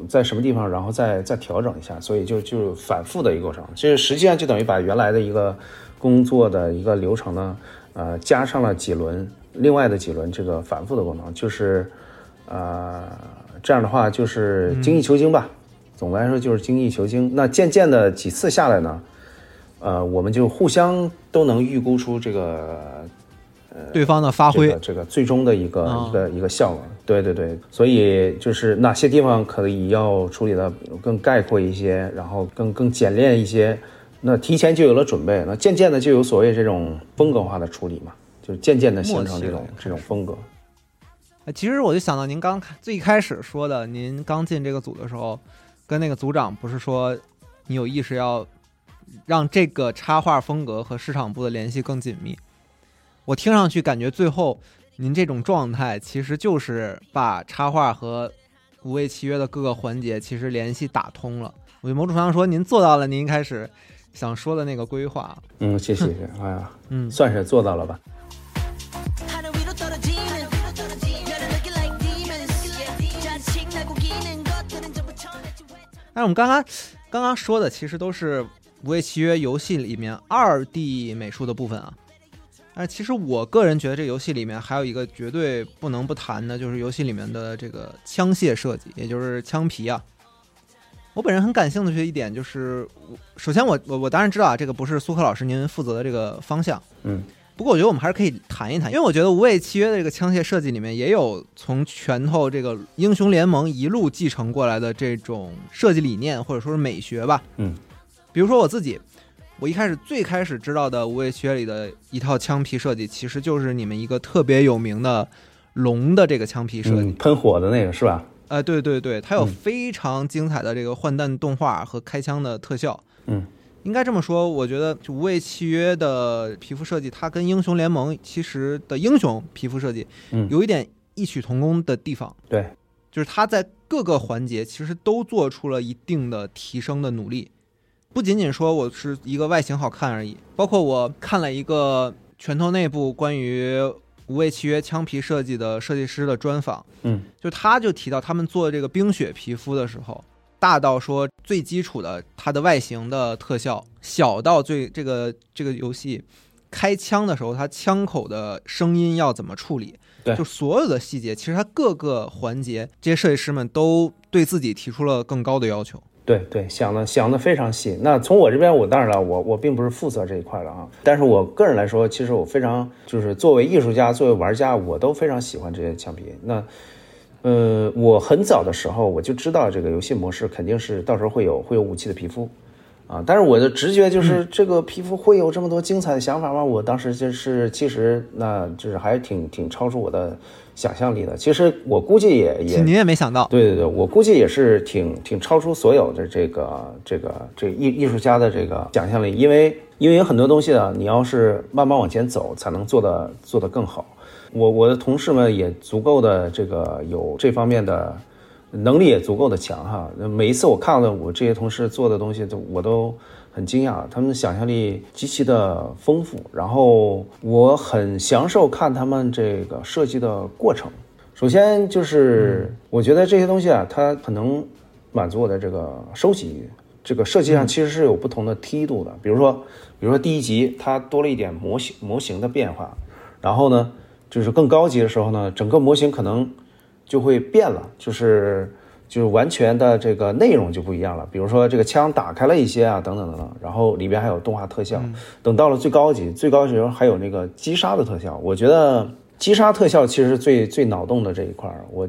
在什么地方，然后再再调整一下，所以就就反复的一个过程。其实实际上就等于把原来的一个工作的一个流程呢，呃，加上了几轮另外的几轮这个反复的过程，就是呃这样的话就是精益求精吧。总的来说就是精益求精。那渐渐的几次下来呢？呃，我们就互相都能预估出这个，呃，对方的发挥，这个最终的一个一个一个效果。对对对，所以就是哪些地方可以要处理的更概括一些，然后更更简练一些，那提前就有了准备，那渐渐的就有所谓这种风格化的处理嘛，就渐渐的形成这种这种风格。其实我就想到您刚最开始说的，您刚进这个组的时候，跟那个组长不是说你有意识要。让这个插画风格和市场部的联系更紧密。我听上去感觉最后您这种状态其实就是把插画和无畏契约的各个环节其实联系打通了。我某种程度上说，您做到了您一开始想说的那个规划。嗯，谢谢谢谢。[LAUGHS] 哎呀，嗯，算是做到了吧。但是我们刚刚刚刚说的其实都是。无畏契约游戏里面二 D 美术的部分啊，但其实我个人觉得这游戏里面还有一个绝对不能不谈的，就是游戏里面的这个枪械设计，也就是枪皮啊。我本人很感兴趣的一点就是，首先我我我当然知道啊，这个不是苏克老师您负责的这个方向，嗯。不过我觉得我们还是可以谈一谈，因为我觉得无畏契约的这个枪械设计里面也有从拳头这个英雄联盟一路继承过来的这种设计理念或者说是美学吧。嗯，比如说我自己，我一开始最开始知道的无畏契约里的一套枪皮设计，其实就是你们一个特别有名的龙的这个枪皮设计，喷火的那个是吧？呃，对对对，它有非常精彩的这个换弹动画和开枪的特效。嗯。应该这么说，我觉得《无畏契约》的皮肤设计，它跟英雄联盟其实的英雄皮肤设计，嗯，有一点异曲同工的地方。对，就是它在各个环节其实都做出了一定的提升的努力，不仅仅说我是一个外形好看而已。包括我看了一个拳头内部关于《无畏契约》枪皮设计的设计师的专访，嗯，就他就提到他们做这个冰雪皮肤的时候。大到说最基础的它的外形的特效，小到最这个这个游戏开枪的时候，它枪口的声音要怎么处理，对，就所有的细节，其实它各个环节，这些设计师们都对自己提出了更高的要求。对对，想的想的非常细。那从我这边，我当然了，我我并不是负责这一块的啊。但是我个人来说，其实我非常就是作为艺术家，作为玩家，我都非常喜欢这些枪皮。那。呃，我很早的时候我就知道这个游戏模式肯定是到时候会有会有武器的皮肤，啊，但是我的直觉就是这个皮肤会有这么多精彩的想法吗？我当时就是其实那就是还挺挺超出我的想象力的。其实我估计也也您也没想到，对对对，我估计也是挺挺超出所有的这个这个这艺艺术家的这个想象力，因为因为有很多东西啊，你要是慢慢往前走，才能做的做得更好。我我的同事们也足够的这个有这方面的能力也足够的强哈。每一次我看到我这些同事做的东西，都我都很惊讶，他们的想象力极其的丰富。然后我很享受看他们这个设计的过程。首先就是我觉得这些东西啊，它可能满足我的这个收集。这个设计上其实是有不同的梯度的。比如说，比如说第一集它多了一点模型模型的变化，然后呢。就是更高级的时候呢，整个模型可能就会变了，就是就是完全的这个内容就不一样了。比如说这个枪打开了一些啊，等等等等，然后里边还有动画特效。等到了最高级，最高级时候还有那个击杀的特效。我觉得击杀特效其实是最最脑洞的这一块儿。我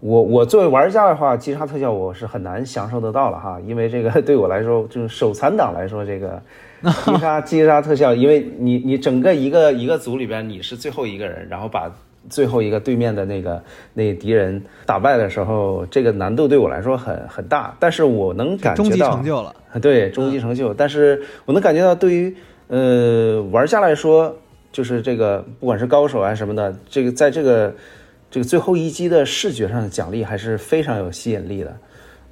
我我作为玩家的话，击杀特效我是很难享受得到了哈，因为这个 [LAUGHS] 对我来说，就是手残党来说这个。[LAUGHS] 击杀击杀特效，因为你你整个一个一个组里边你是最后一个人，然后把最后一个对面的那个那敌人打败的时候，这个难度对我来说很很大。但是我能感觉到终极成就了，对终极成就。但是我能感觉到，对于呃玩家来说，就是这个不管是高手啊什么的，这个在这个这个最后一击的视觉上的奖励还是非常有吸引力的。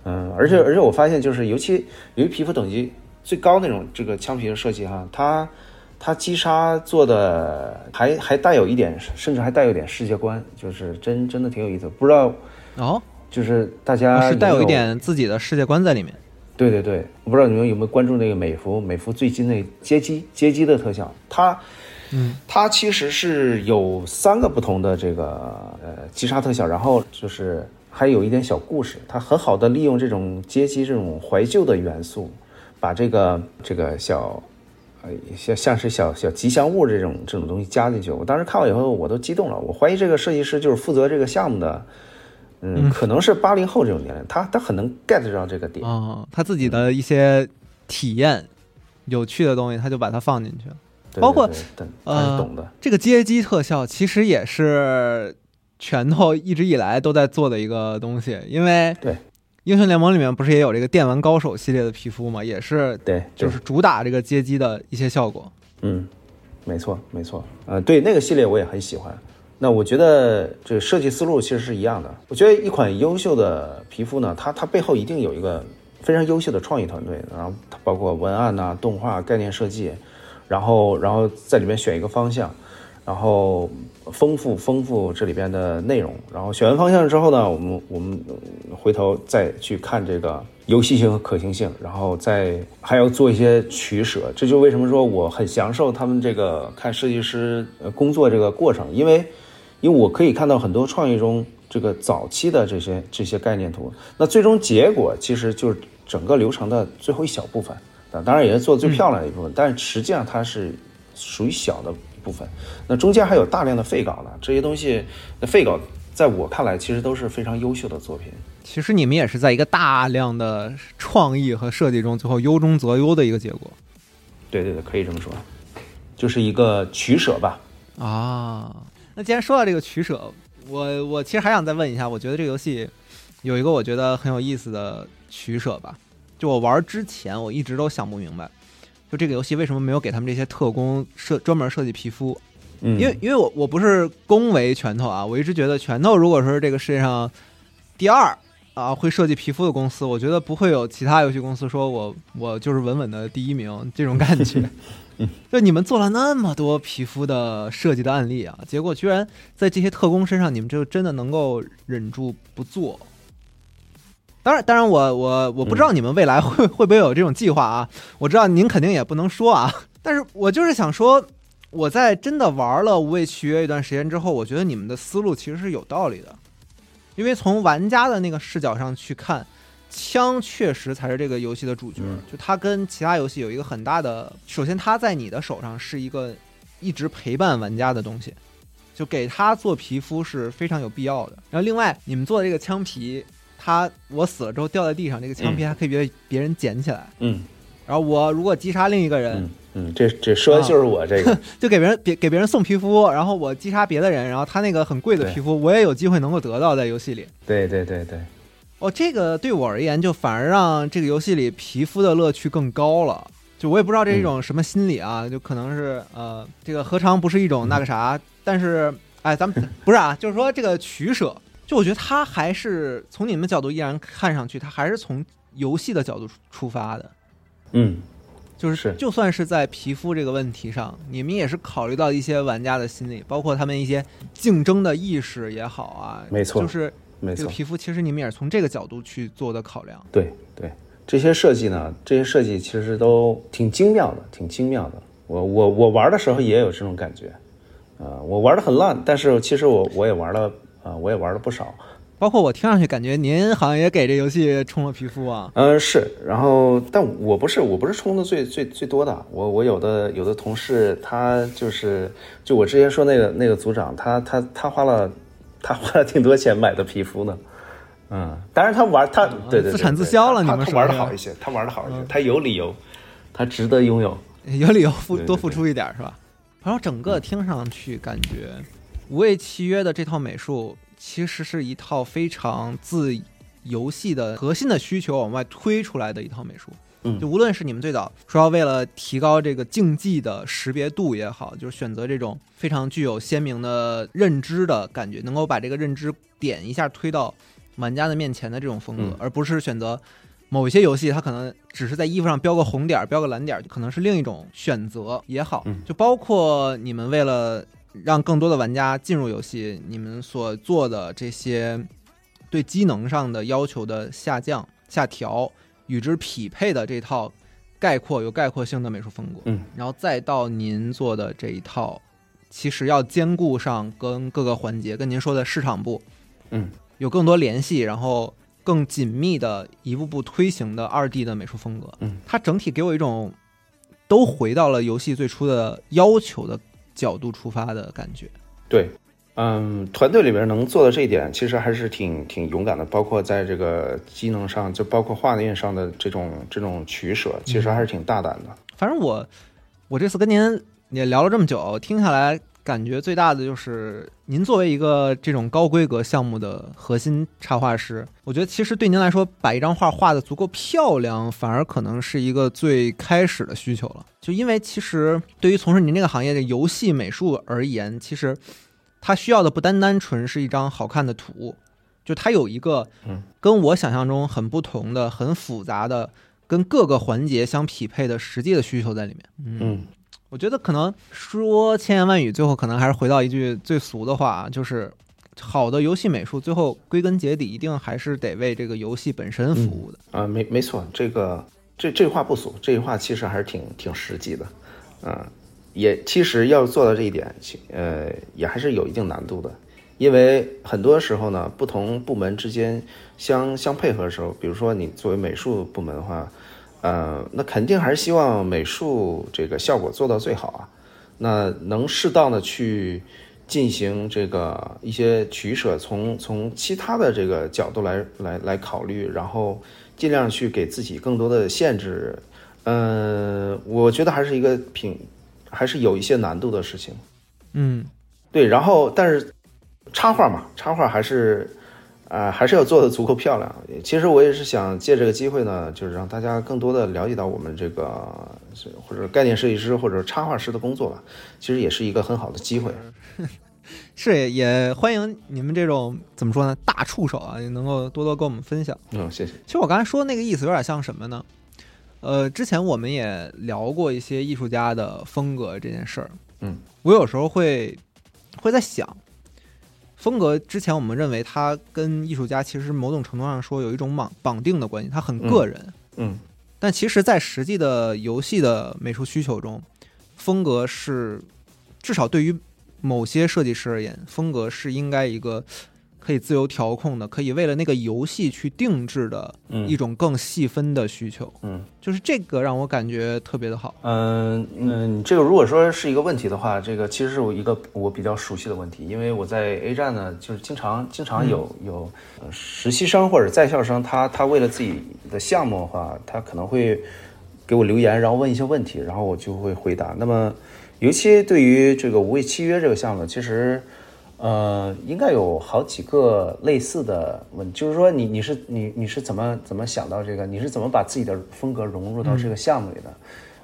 嗯，而且而且我发现，就是尤其由于皮肤等级。最高那种这个枪皮的设计哈，它它击杀做的还还带有一点，甚至还带有点世界观，就是真真的挺有意思。不知道哦，就是大家是带有一点自己的世界观在里面。对对对，我不知道你们有没有关注那个美服美服最近那街机街机的特效，它嗯，它其实是有三个不同的这个呃击杀特效，然后就是还有一点小故事，它很好的利用这种街机这种怀旧的元素。把这个这个小，呃，像像是小小吉祥物这种这种东西加进去，我当时看完以后我都激动了。我怀疑这个设计师就是负责这个项目的，嗯，可能是八零后这种年龄，他他很能 get 到这个点啊，他自己的一些体验有趣的东西，他就把它放进去了。包括呃，懂的这个街机特效，其实也是拳头一直以来都在做的一个东西，因为对。英雄联盟里面不是也有这个电玩高手系列的皮肤吗？也是对，就是主打这个街机的一些效果。嗯，没错没错。呃，对那个系列我也很喜欢。那我觉得这个设计思路其实是一样的。我觉得一款优秀的皮肤呢，它它背后一定有一个非常优秀的创意团队，然后它包括文案呐、动画、概念设计，然后然后在里面选一个方向，然后丰富丰富这里边的内容。然后选完方向之后呢，我们我们回头再去看这个游戏性和可行性，然后再还要做一些取舍。这就为什么说我很享受他们这个看设计师工作这个过程，因为因为我可以看到很多创意中这个早期的这些这些概念图，那最终结果其实就是整个流程的最后一小部分。当然也是做最漂亮的一部分，但是实际上它是属于小的部分。那中间还有大量的废稿呢，这些东西，那废稿在我看来其实都是非常优秀的作品。其实你们也是在一个大量的创意和设计中，最后优中择优的一个结果。对对对，可以这么说，就是一个取舍吧。啊，那既然说到这个取舍，我我其实还想再问一下，我觉得这个游戏有一个我觉得很有意思的取舍吧。就我玩之前，我一直都想不明白，就这个游戏为什么没有给他们这些特工设专门设计皮肤？嗯，因为因为我我不是恭维拳头啊，我一直觉得拳头如果说是这个世界上第二啊会设计皮肤的公司，我觉得不会有其他游戏公司说我我就是稳稳的第一名这种感觉。[LAUGHS] 就你们做了那么多皮肤的设计的案例啊，结果居然在这些特工身上，你们就真的能够忍住不做？当然，当然，我我我不知道你们未来会 [LAUGHS] 会不会有这种计划啊？我知道您肯定也不能说啊，[LAUGHS] 但是我就是想说，我在真的玩了《无畏契约》一段时间之后，我觉得你们的思路其实是有道理的，因为从玩家的那个视角上去看，枪确实才是这个游戏的主角，就它跟其他游戏有一个很大的，首先它在你的手上是一个一直陪伴玩家的东西，就给它做皮肤是非常有必要的。然后另外，你们做的这个枪皮。他我死了之后掉在地上，这个枪皮还可以被别人捡起来。嗯，然后我如果击杀另一个人，嗯，这这说的就是我这个，[LAUGHS] 就给别人别给别人送皮肤，然后我击杀别的人，然后他那个很贵的皮肤，我也有机会能够得到在游戏里。对对对对，哦，这个对我而言就反而让这个游戏里皮肤的乐趣更高了。就我也不知道这是一种什么心理啊，就可能是呃，这个何尝不是一种那个啥？但是哎，咱们不是啊，就是说这个取舍。就我觉得他还是从你们角度依然看上去，他还是从游戏的角度出发的，嗯，就是就算是在皮肤这个问题上，你们也是考虑到一些玩家的心理，包括他们一些竞争的意识也好啊，没错，就是这个皮肤其实你们也是从这个角度去做的考量。对对，这些设计呢，这些设计其实都挺精妙的，挺精妙的。我我我玩的时候也有这种感觉，啊，我玩的很烂，但是其实我我也玩了。啊，我也玩了不少，包括我听上去感觉您好像也给这游戏充了皮肤啊。嗯，是，然后但我不是，我不是充的最最最多的，我我有的有的同事他就是就我之前说那个那个组长，他他他花了他花了挺多钱买的皮肤呢。嗯，当然他玩他对对自产自销了，你们他玩的好一些，他玩的好一些，他有理由，他值得拥有，有理由付多付出一点是吧？然后整个听上去感觉。无畏契约的这套美术，其实是一套非常自游戏的核心的需求往外推出来的一套美术。嗯，就无论是你们最早说要为了提高这个竞技的识别度也好，就是选择这种非常具有鲜明的认知的感觉，能够把这个认知点一下推到玩家的面前的这种风格，而不是选择某一些游戏，它可能只是在衣服上标个红点儿、标个蓝点儿，可能是另一种选择也好。就包括你们为了。让更多的玩家进入游戏，你们所做的这些对机能上的要求的下降、下调，与之匹配的这套概括有概括性的美术风格，嗯，然后再到您做的这一套，其实要兼顾上跟各个环节，跟您说的市场部，嗯，有更多联系，然后更紧密的一步步推行的二 D 的美术风格，嗯，它整体给我一种都回到了游戏最初的要求的。角度出发的感觉，对，嗯，团队里边能做到这一点，其实还是挺挺勇敢的。包括在这个机能上，就包括画面上的这种这种取舍，其实还是挺大胆的。反正我我这次跟您也聊了这么久，听下来。感觉最大的就是，您作为一个这种高规格项目的核心插画师，我觉得其实对您来说，把一张画画的足够漂亮，反而可能是一个最开始的需求了。就因为其实对于从事您这个行业的游戏美术而言，其实它需要的不单单纯是一张好看的图，就它有一个跟我想象中很不同的、很复杂的、跟各个环节相匹配的实际的需求在里面。嗯。我觉得可能说千言万语，最后可能还是回到一句最俗的话，就是好的游戏美术，最后归根结底一定还是得为这个游戏本身服务的。啊，没没错，这个这这话不俗，这句话其实还是挺挺实际的，啊，也其实要做到这一点，呃也还是有一定难度的，因为很多时候呢，不同部门之间相相配合的时候，比如说你作为美术部门的话，呃，那肯定还是希望美术这个效果做到最好啊，那能适当的去进行这个一些取舍，从从其他的这个角度来来来考虑，然后尽量去给自己更多的限制。嗯，我觉得还是一个挺，还是有一些难度的事情。嗯，对，然后但是插画嘛，插画还是啊、还是要做的足够漂亮。其实我也是想借这个机会呢，就是让大家更多的了解到我们这个是或者概念设计师或者插画师的工作吧。其实也是一个很好的机会。[LAUGHS] 是也也欢迎你们这种怎么说呢，大触手啊，也能够多多跟我们分享。嗯，谢谢。其实我刚才说的那个意思有点像什么呢？呃，之前我们也聊过一些艺术家的风格这件事儿。嗯，我有时候会会在想，风格之前我们认为它跟艺术家其实某种程度上说有一种绑绑定的关系，它很个人。嗯但其实，在实际的游戏的美术需求中，风格是至少对于某些设计师而言，风格是应该一个可以自由调控的，可以为了那个游戏去定制的嗯一种更细分的需求。嗯就是这个让我感觉特别的好。嗯嗯，这个如果说是一个问题的话，这个其实是我一个我比较熟悉的问题，因为我在 A 站呢，就是经常经常有、有呃实习生或者在校生，他他为了自己的项目的话，他可能会给我留言，然后问一些问题，然后我就会回答。那么，尤其对于这个无畏契约这个项目，其实。呃，应该有好几个类似的问，就是说你你是你你是怎么怎么想到这个？你是怎么把自己的风格融入到这个项目里的？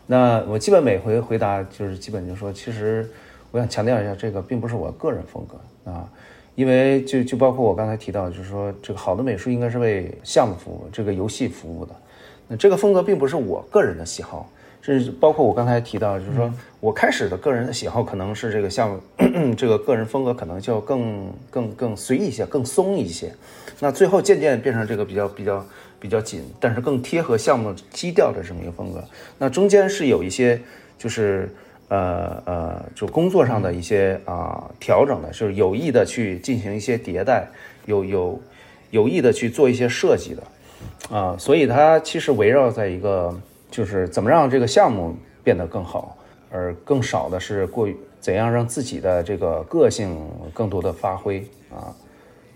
那我基本每回回答就是基本就说，其实我想强调一下，这个并不是我个人风格啊，因为就就包括我刚才提到，就是说这个好的美术应该是为项目服务，这个游戏服务的。那这个风格并不是我个人的喜好，包括我刚才提到，就是说我开始的个人的喜好可能是这个项目，[CLEARS THROAT] 这个个人风格可能就更更更随意一些，更松一些。那最后渐渐变成这个比较比较比较紧，但是更贴合项目基调的这么一个风格。那中间是有一些就是呃呃，就工作上的一些啊、调整的，就是有意的去进行一些迭代，有有有意的去做一些设计的。啊，所以它其实围绕在一个，就是怎么让这个项目变得更好，而更少的是过于怎样让自己的这个个性更多的发挥啊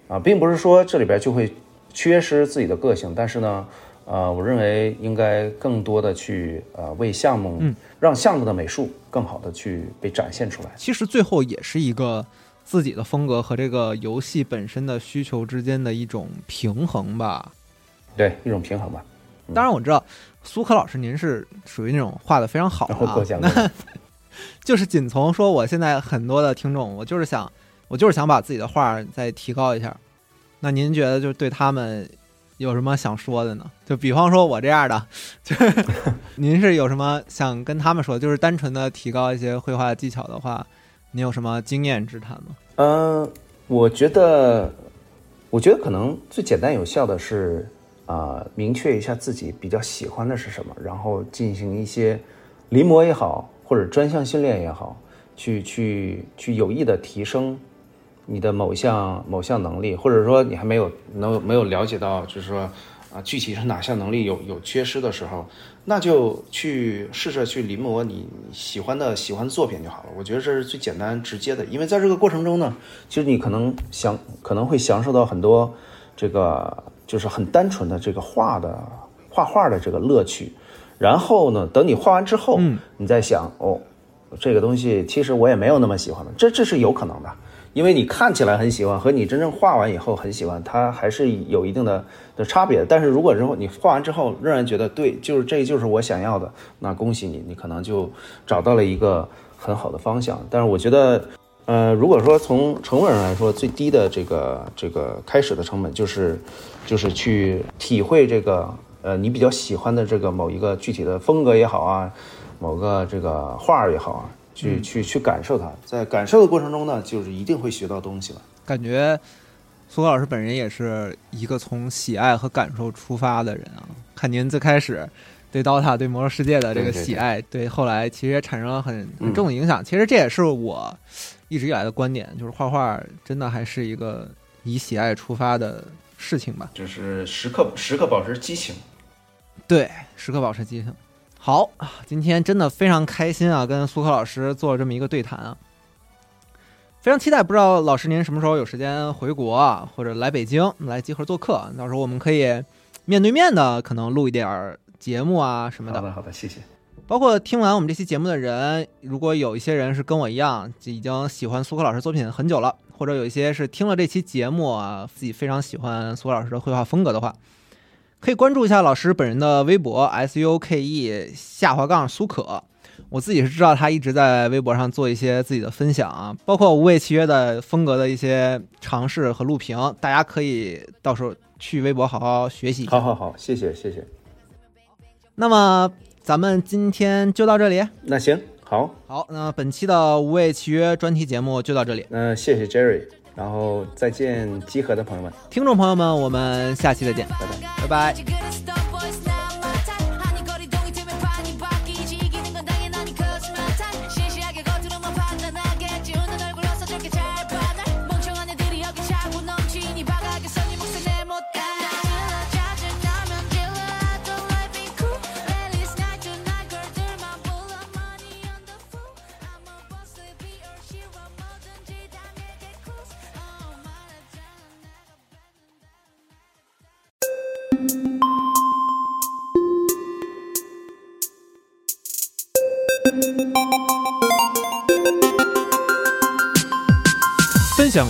啊，并不是说这里边就会缺失自己的个性，但是呢，呃，我认为应该更多的去呃为项目，让项目的美术更好的去被展现出来。其实最后也是一个自己的风格和这个游戏本身的需求之间的一种平衡吧。对，一种平衡吧。当然我知道苏可老师您是属于那种画的非常好的、那 [LAUGHS] 就是仅从说我现在很多的听众，我就是想我就是想把自己的画再提高一下。那您觉得就是对他们有什么想说的呢？就比方说我这样的，就是 [LAUGHS] 您是有什么想跟他们说？就是单纯的提高一些绘画技巧的话，您有什么经验之谈吗？嗯，我觉得，我觉得可能最简单有效的是啊、明确一下自己比较喜欢的是什么，然后进行一些临摹也好，或者专项训练也好，去去去有意的提升你的某项某项能力，或者说你还没有能没有了解到，就是说啊，具体是哪项能力有有缺失的时候，那就去试着去临摹你喜欢的喜欢的作品就好了。我觉得这是最简单直接的，因为在这个过程中呢，其实你可能享可能会享受到很多这个就是很单纯的这个画的画画的这个乐趣。然后呢，等你画完之后，嗯你再想哦，这个东西其实我也没有那么喜欢的，这这是有可能的。因为你看起来很喜欢，和你真正画完以后很喜欢，它还是有一定的的差别。但是如果之后你画完之后仍然觉得对，就是这就是我想要的，那恭喜你，你可能就找到了一个很好的方向。但是我觉得，呃，如果说从成本上来说，最低的这个这个开始的成本就是就是去体会这个呃你比较喜欢的这个某一个具体的风格也好啊，某个这个画儿也好啊，去去去感受它，在感受的过程中呢，就是一定会学到东西了。感觉苏格老师本人也是一个从喜爱和感受出发的人啊。看您最开始对 DOTA、对魔兽世界的这个喜爱，对后来其实也产生了很很嗯重的影响。其实这也是我一直以来的观点，就是画画真的还是一个以喜爱出发的事情吧。就是时刻时刻保持激情。对，时刻保持激情。好啊，今天真的非常开心啊，跟苏克老师做了这么一个对谈啊，非常期待。不知道老师您什么时候有时间回国啊，或者来北京来集合做客，到时候我们可以面对面的可能录一点儿节目啊什么的。好的，好的，谢谢。包括听完我们这期节目的人，如果有一些人是跟我一样，就已经喜欢苏克老师作品很久了，或者有一些是听了这期节目啊，自己非常喜欢苏克老师的绘画风格的话，可以关注一下老师本人的微博 s u k e 下滑杠苏可。我自己是知道他一直在微博上做一些自己的分享啊，包括无畏契约的风格的一些尝试和录屏，大家可以到时候去微博好好学习一下。好好好，谢谢谢谢。那么咱们今天就到这里。那行，好，好，那本期的无畏契约专题节目就到这里，那谢谢 Jerry，然后再见，集合的朋友们。听众朋友们，我们下期再见，拜拜。拜拜。